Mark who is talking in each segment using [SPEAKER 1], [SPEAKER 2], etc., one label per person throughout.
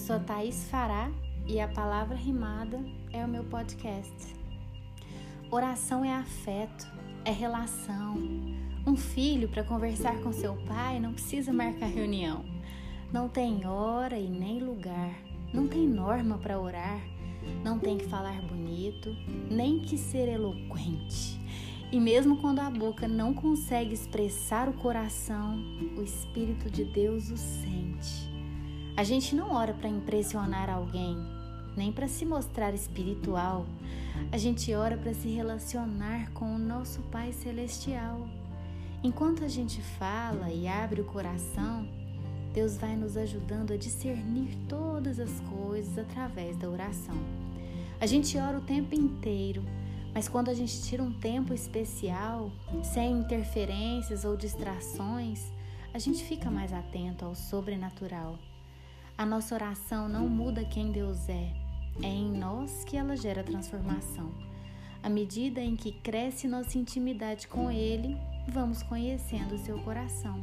[SPEAKER 1] sou Thaís Fará e a palavra rimada é o meu podcast. Oração é afeto, é relação. Um filho para conversar com seu pai não precisa marcar reunião. Não tem hora e nem lugar. Não tem norma para orar. Não tem que falar bonito, nem que ser eloquente. E mesmo quando a boca não consegue expressar o coração, o Espírito de Deus o sente. A gente não ora para impressionar alguém, nem para se mostrar espiritual. A gente ora para se relacionar com o nosso Pai Celestial. Enquanto a gente fala e abre o coração, Deus vai nos ajudando a discernir todas as coisas através da oração. A gente ora o tempo inteiro mas quando a gente tira um tempo especial, sem interferências ou distrações, a gente fica mais atento ao sobrenatural. A nossa oração não muda quem Deus é, é em nós que ela gera transformação. À medida em que cresce nossa intimidade com Ele, vamos conhecendo o seu coração.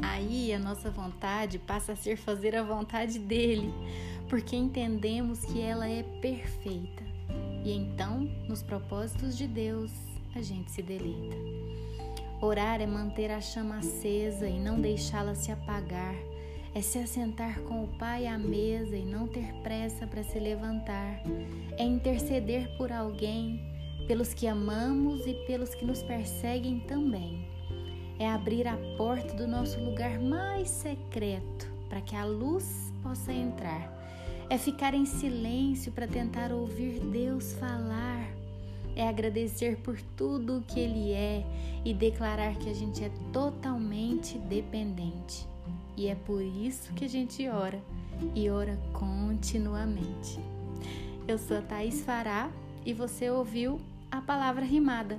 [SPEAKER 1] Aí a nossa vontade passa a ser fazer a vontade dele, porque entendemos que ela é perfeita. E então, nos propósitos de Deus, a gente se deleita. Orar é manter a chama acesa e não deixá-la se apagar. É se assentar com o Pai à mesa e não ter pressa para se levantar. É interceder por alguém, pelos que amamos e pelos que nos perseguem também. É abrir a porta do nosso lugar mais secreto para que a luz possa entrar é ficar em silêncio para tentar ouvir Deus falar, é agradecer por tudo o que Ele é e declarar que a gente é totalmente dependente. E é por isso que a gente ora e ora continuamente. Eu sou a Thaís Fará e você ouviu a palavra rimada.